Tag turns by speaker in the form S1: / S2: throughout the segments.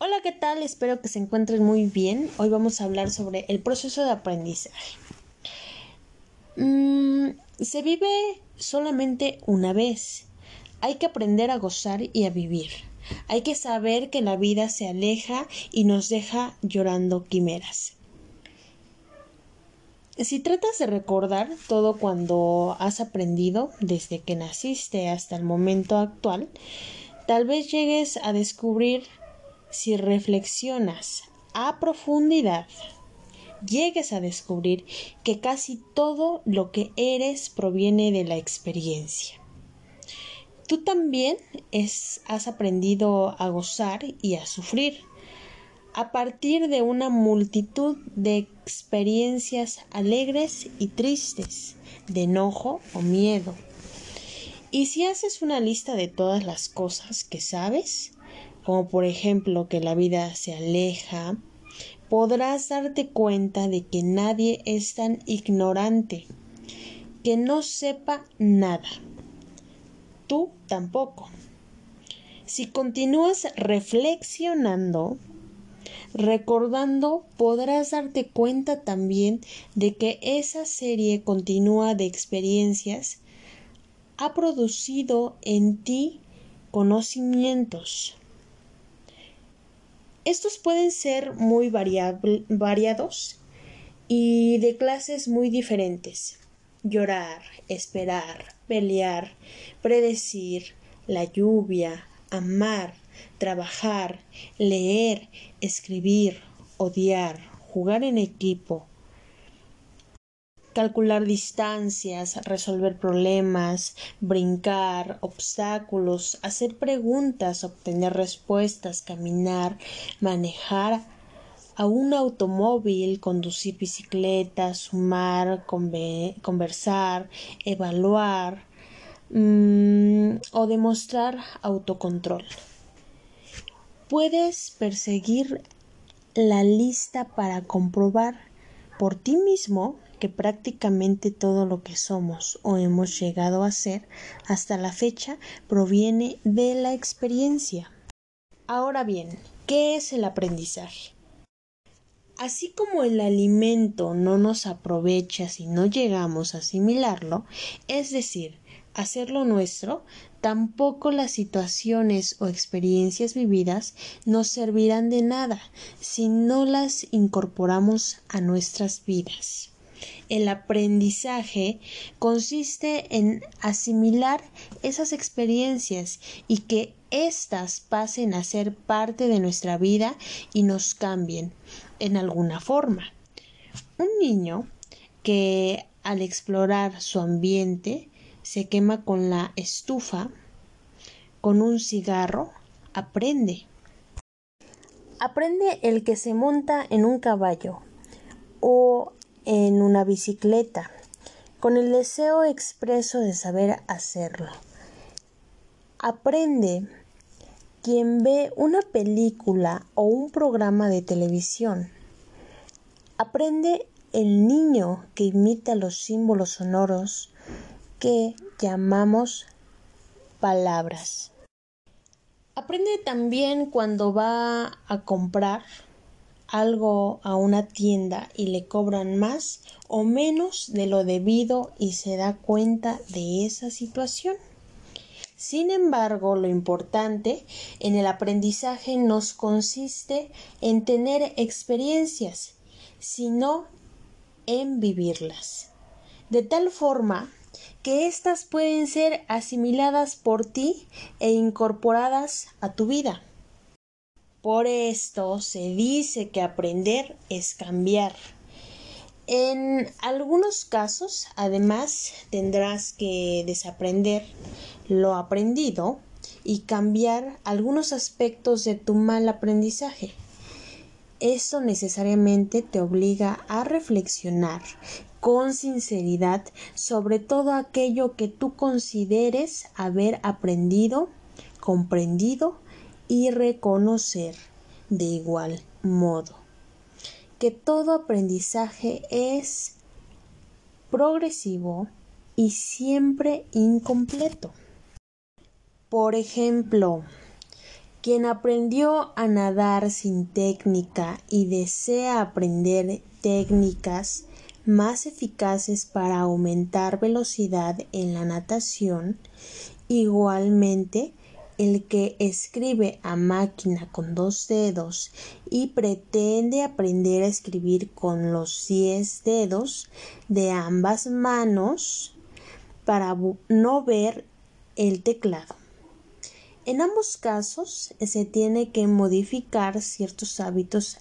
S1: Hola, ¿qué tal? Espero que se encuentren muy bien. Hoy vamos a hablar sobre el proceso de aprendizaje. Mm, se vive solamente una vez. Hay que aprender a gozar y a vivir. Hay que saber que la vida se aleja y nos deja llorando quimeras. Si tratas de recordar todo cuando has aprendido desde que naciste hasta el momento actual, tal vez llegues a descubrir si reflexionas a profundidad, llegues a descubrir que casi todo lo que eres proviene de la experiencia. Tú también has aprendido a gozar y a sufrir a partir de una multitud de experiencias alegres y tristes, de enojo o miedo. Y si haces una lista de todas las cosas que sabes, como por ejemplo que la vida se aleja, podrás darte cuenta de que nadie es tan ignorante, que no sepa nada. Tú tampoco. Si continúas reflexionando, recordando, podrás darte cuenta también de que esa serie continua de experiencias ha producido en ti conocimientos, estos pueden ser muy variados y de clases muy diferentes. Llorar, esperar, pelear, predecir, la lluvia, amar, trabajar, leer, escribir, odiar, jugar en equipo, calcular distancias, resolver problemas, brincar, obstáculos, hacer preguntas, obtener respuestas, caminar, manejar a un automóvil, conducir bicicleta, sumar, conversar, evaluar mm, o demostrar autocontrol. Puedes perseguir la lista para comprobar por ti mismo que prácticamente todo lo que somos o hemos llegado a ser hasta la fecha proviene de la experiencia. Ahora bien, ¿qué es el aprendizaje? Así como el alimento no nos aprovecha si no llegamos a asimilarlo, es decir, hacerlo nuestro, tampoco las situaciones o experiencias vividas nos servirán de nada si no las incorporamos a nuestras vidas. El aprendizaje consiste en asimilar esas experiencias y que éstas pasen a ser parte de nuestra vida y nos cambien en alguna forma. Un niño que al explorar su ambiente se quema con la estufa, con un cigarro, aprende. Aprende el que se monta en un caballo o en una bicicleta, con el deseo expreso de saber hacerlo. Aprende quien ve una película o un programa de televisión. Aprende el niño que imita los símbolos sonoros que llamamos palabras. Aprende también cuando va a comprar algo a una tienda y le cobran más o menos de lo debido y se da cuenta de esa situación. Sin embargo, lo importante en el aprendizaje nos consiste en tener experiencias, sino en vivirlas. De tal forma que éstas pueden ser asimiladas por ti e incorporadas a tu vida. Por esto se dice que aprender es cambiar. En algunos casos, además, tendrás que desaprender lo aprendido y cambiar algunos aspectos de tu mal aprendizaje. Esto necesariamente te obliga a reflexionar con sinceridad sobre todo aquello que tú consideres haber aprendido, comprendido y reconocer de igual modo que todo aprendizaje es progresivo y siempre incompleto. Por ejemplo, Quien aprendió a nadar sin técnica y desea aprender técnicas más eficaces para aumentar velocidad en la natación, igualmente el que escribe a máquina con dos dedos y pretende aprender a escribir con los diez dedos de ambas manos para no ver el teclado. En ambos casos se tiene que modificar ciertos hábitos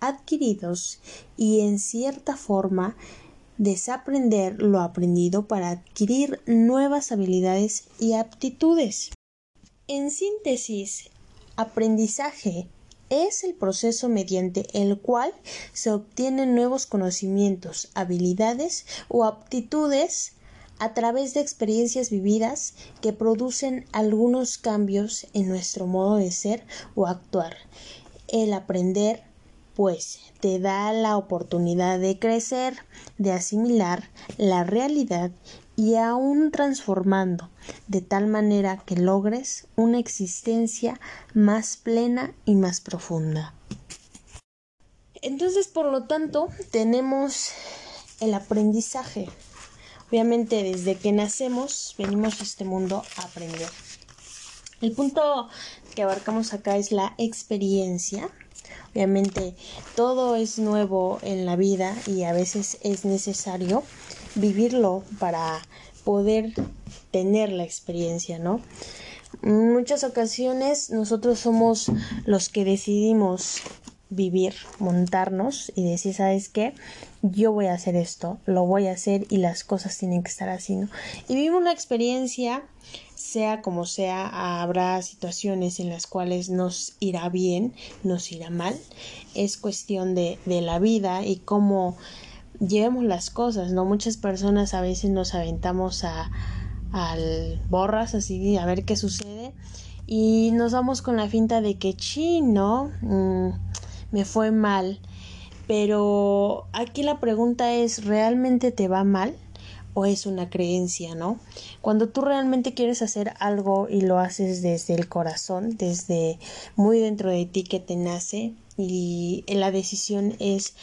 S1: adquiridos y en cierta forma desaprender lo aprendido para adquirir nuevas habilidades y aptitudes. En síntesis, aprendizaje es el proceso mediante el cual se obtienen nuevos conocimientos, habilidades o aptitudes a través de experiencias vividas que producen algunos cambios en nuestro modo de ser o actuar. El aprender, pues, te da la oportunidad de crecer, de asimilar la realidad y aún transformando, de tal manera que logres una existencia más plena y más profunda. Entonces, por lo tanto, tenemos el aprendizaje. Obviamente, desde que nacemos, venimos a este mundo a aprender. El punto que abarcamos acá es la experiencia. Obviamente, todo es nuevo en la vida y a veces es necesario vivirlo para poder tener la experiencia, ¿no? En muchas ocasiones nosotros somos los que decidimos vivir, montarnos y decir, ¿sabes qué? Yo voy a hacer esto, lo voy a hacer y las cosas tienen que estar así, ¿no? Y vivimos la experiencia, sea como sea, habrá situaciones en las cuales nos irá bien, nos irá mal. Es cuestión de, de la vida y cómo llevemos las cosas, ¿no? Muchas personas a veces nos aventamos a al borras así a ver qué sucede y nos vamos con la finta de que chino mm, me fue mal pero aquí la pregunta es ¿realmente te va mal? o es una creencia, ¿no? Cuando tú realmente quieres hacer algo y lo haces desde el corazón, desde muy dentro de ti que te nace y la decisión es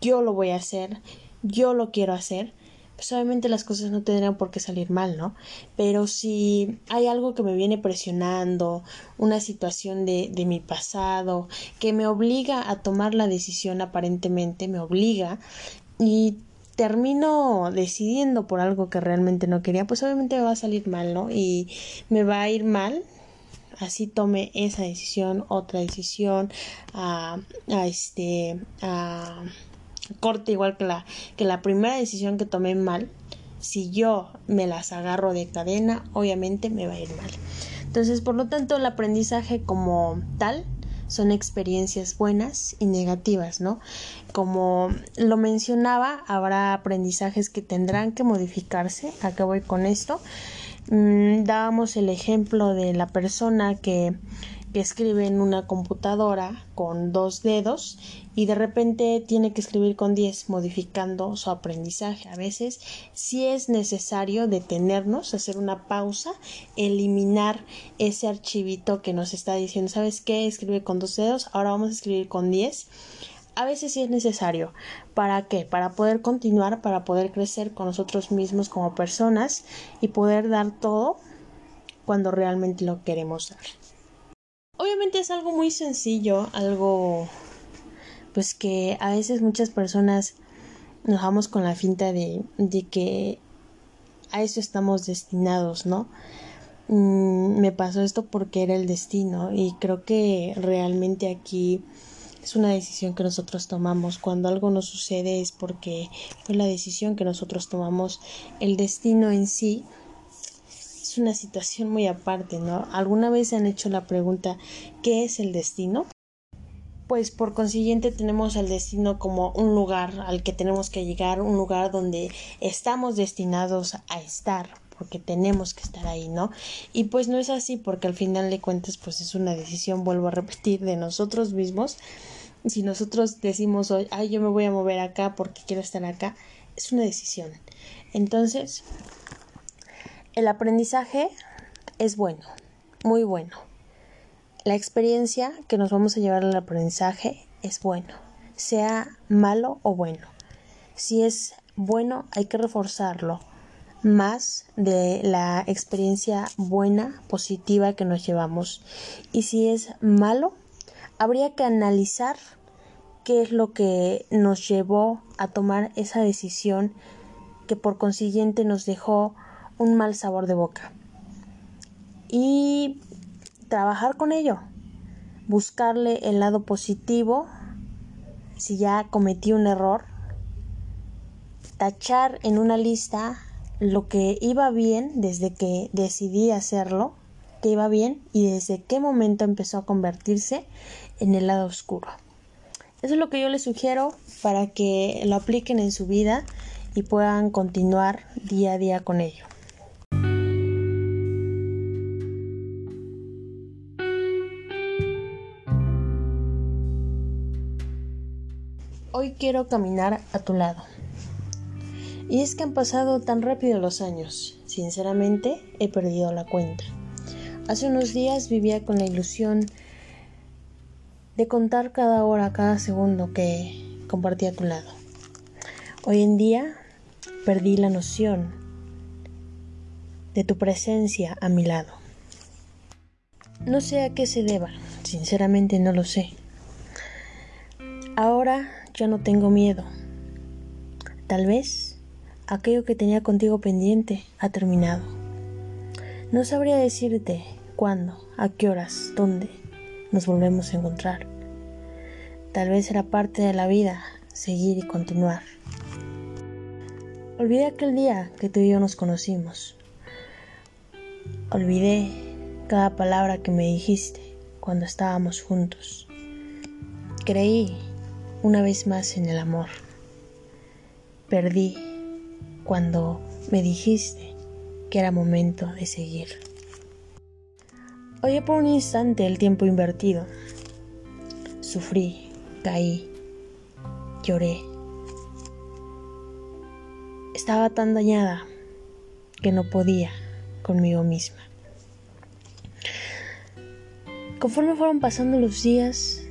S1: yo lo voy a hacer, yo lo quiero hacer, pues obviamente las cosas no tendrían por qué salir mal, ¿no? Pero si hay algo que me viene presionando, una situación de, de mi pasado, que me obliga a tomar la decisión aparentemente, me obliga, y termino decidiendo por algo que realmente no quería, pues obviamente me va a salir mal, ¿no? Y me va a ir mal. Así tome esa decisión, otra decisión, a, a este, a corte igual que la, que la primera decisión que tomé mal. Si yo me las agarro de cadena, obviamente me va a ir mal. Entonces, por lo tanto, el aprendizaje como tal son experiencias buenas y negativas, ¿no? Como lo mencionaba, habrá aprendizajes que tendrán que modificarse. ¿A qué voy con esto? Mm, dábamos el ejemplo de la persona que que escribe en una computadora con dos dedos y de repente tiene que escribir con diez modificando su aprendizaje. A veces si es necesario detenernos, hacer una pausa, eliminar ese archivito que nos está diciendo, ¿sabes qué? Escribe con dos dedos, ahora vamos a escribir con diez. A veces sí es necesario. ¿Para qué? Para poder continuar, para poder crecer con nosotros mismos como personas y poder dar todo cuando realmente lo queremos dar. Obviamente es algo muy sencillo, algo pues que a veces muchas personas nos vamos con la finta de, de que a eso estamos destinados, ¿no? Mm, me pasó esto porque era el destino y creo que realmente aquí es una decisión que nosotros tomamos. Cuando algo nos sucede es porque fue la decisión que nosotros tomamos. El destino en sí una situación muy aparte, ¿no? ¿Alguna vez se han hecho la pregunta ¿qué es el destino? Pues por consiguiente tenemos el destino como un lugar al que tenemos que llegar, un lugar donde estamos destinados a estar, porque tenemos que estar ahí, ¿no? Y pues no es así, porque al final de cuentas, pues es una decisión, vuelvo a repetir, de nosotros mismos. Si nosotros decimos hoy, ay, yo me voy a mover acá porque quiero estar acá, es una decisión. Entonces, el aprendizaje es bueno, muy bueno. La experiencia que nos vamos a llevar al aprendizaje es bueno, sea malo o bueno. Si es bueno, hay que reforzarlo más de la experiencia buena, positiva que nos llevamos. Y si es malo, habría que analizar qué es lo que nos llevó a tomar esa decisión que por consiguiente nos dejó un mal sabor de boca. Y trabajar con ello, buscarle el lado positivo si ya cometí un error, tachar en una lista lo que iba bien desde que decidí hacerlo, que iba bien y desde qué momento empezó a convertirse en el lado oscuro. Eso es lo que yo les sugiero para que lo apliquen en su vida y puedan continuar día a día con ello. Hoy quiero caminar a tu lado. Y es que han pasado tan rápido los años. Sinceramente, he perdido la cuenta. Hace unos días vivía con la ilusión de contar cada hora, cada segundo que compartí a tu lado. Hoy en día perdí la noción de tu presencia a mi lado. No sé a qué se deba, sinceramente no lo sé. Ahora ya no tengo miedo. Tal vez aquello que tenía contigo pendiente ha terminado. No sabría decirte cuándo, a qué horas, dónde nos volvemos a encontrar. Tal vez era parte de la vida seguir y continuar. Olvidé aquel día que tú y yo nos conocimos. Olvidé cada palabra que me dijiste cuando estábamos juntos. Creí una vez más en el amor. Perdí cuando me dijiste que era momento de seguir. Oye por un instante el tiempo invertido. Sufrí, caí, lloré. Estaba tan dañada que no podía conmigo misma. Conforme fueron pasando los días,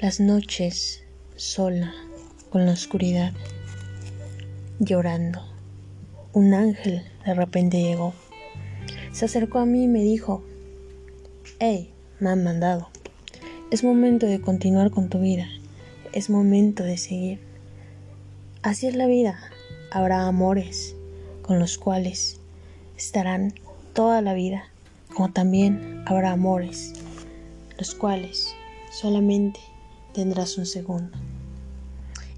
S1: las noches, sola, con la oscuridad, llorando. Un ángel de repente llegó. Se acercó a mí y me dijo, Hey, me han mandado. Es momento de continuar con tu vida. Es momento de seguir. Así es la vida. Habrá amores con los cuales estarán toda la vida, como también habrá amores los cuales solamente tendrás un segundo.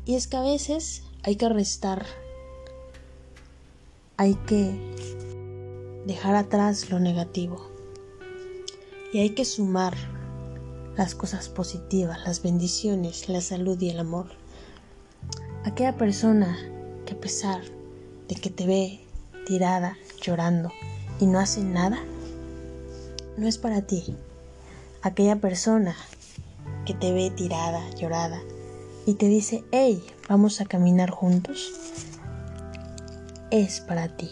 S1: Y es que a veces hay que restar hay que dejar atrás lo negativo y hay que sumar las cosas positivas, las bendiciones, la salud y el amor. Aquella persona que a pesar de que te ve tirada, llorando y no hace nada, no es para ti. Aquella persona que te ve tirada, llorada y te dice, hey, vamos a caminar juntos, es para ti.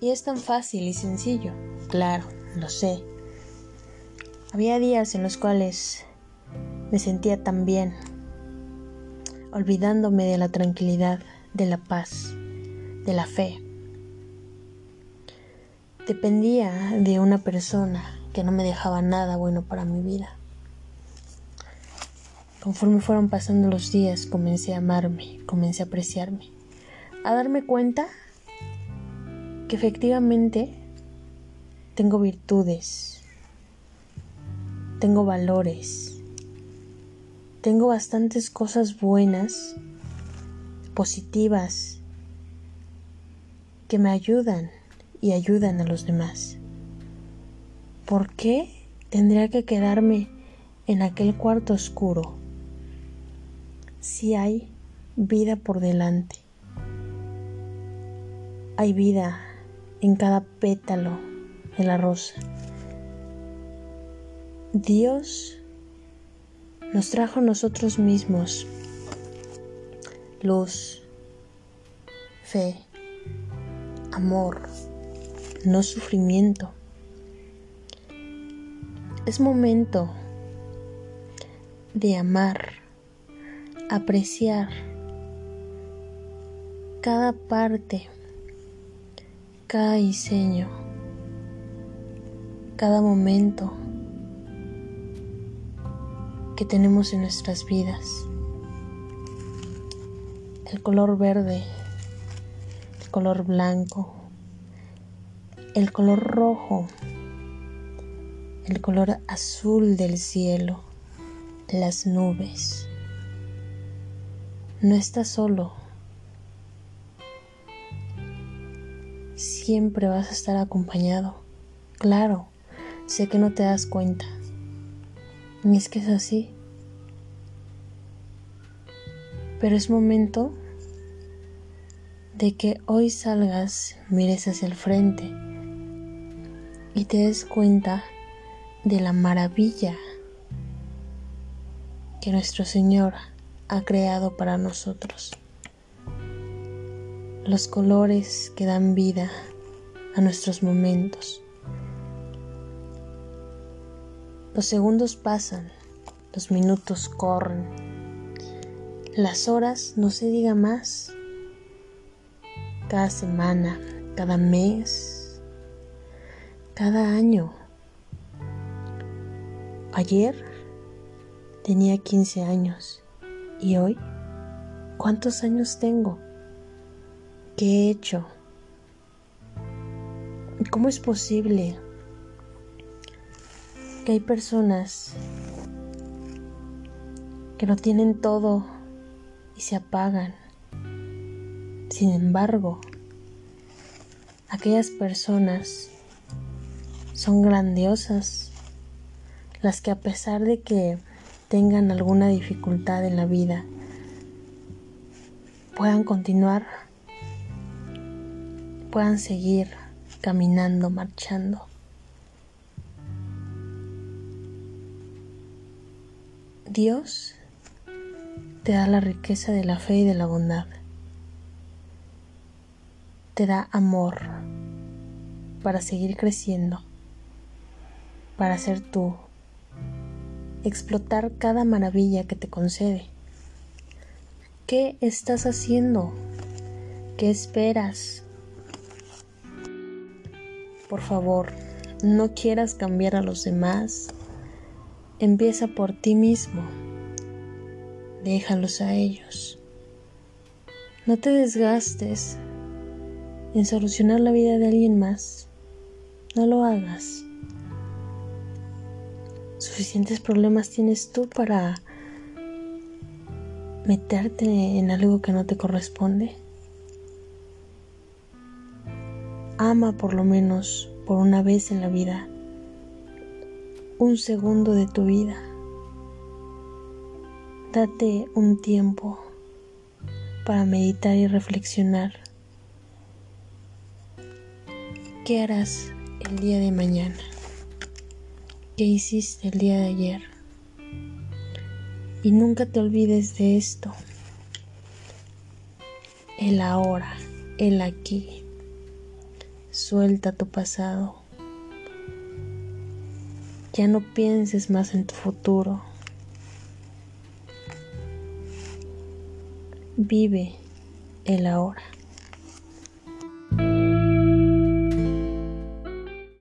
S1: Y es tan fácil y sencillo, claro, lo sé. Había días en los cuales me sentía tan bien, olvidándome de la tranquilidad, de la paz, de la fe. Dependía de una persona que no me dejaba nada bueno para mi vida. Conforme fueron pasando los días, comencé a amarme, comencé a apreciarme a darme cuenta que efectivamente tengo virtudes, tengo valores, tengo bastantes cosas buenas, positivas, que me ayudan y ayudan a los demás. ¿Por qué tendría que quedarme en aquel cuarto oscuro si hay vida por delante? Hay vida en cada pétalo de la rosa. Dios nos trajo nosotros mismos luz, fe, amor, no sufrimiento. Es momento de amar, apreciar cada parte, cada diseño, cada momento que tenemos en nuestras vidas. El color verde, el color blanco, el color rojo, el color azul del cielo, las nubes. No estás solo. Siempre vas a estar acompañado. Claro, sé que no te das cuenta. Ni es que es así. Pero es momento de que hoy salgas, mires hacia el frente y te des cuenta de la maravilla que nuestro Señor ha creado para nosotros. Los colores que dan vida a nuestros momentos. Los segundos pasan, los minutos corren, las horas no se diga más. Cada semana, cada mes, cada año. Ayer tenía 15 años y hoy, ¿cuántos años tengo? ¿Qué he hecho? ¿Cómo es posible que hay personas que lo tienen todo y se apagan. Sin embargo, aquellas personas son grandiosas, las que a pesar de que tengan alguna dificultad en la vida, puedan continuar, puedan seguir caminando, marchando. Dios te da la riqueza de la fe y de la bondad. Te da amor para seguir creciendo, para ser tú, explotar cada maravilla que te concede. ¿Qué estás haciendo? ¿Qué esperas? Por favor, no quieras cambiar a los demás Empieza por ti mismo. Déjalos a ellos. No te desgastes en solucionar la vida de alguien más. No lo hagas. Suficientes problemas tienes tú para meterte en algo que no te corresponde. Ama por lo menos por una vez en la vida un segundo de tu vida. Date un tiempo para meditar y reflexionar. ¿Qué harás el día de mañana? ¿Qué hiciste el día de ayer? Y nunca te olvides de esto. El ahora, el aquí. Suelta tu pasado ya no pienses más en tu futuro. Vive el ahora.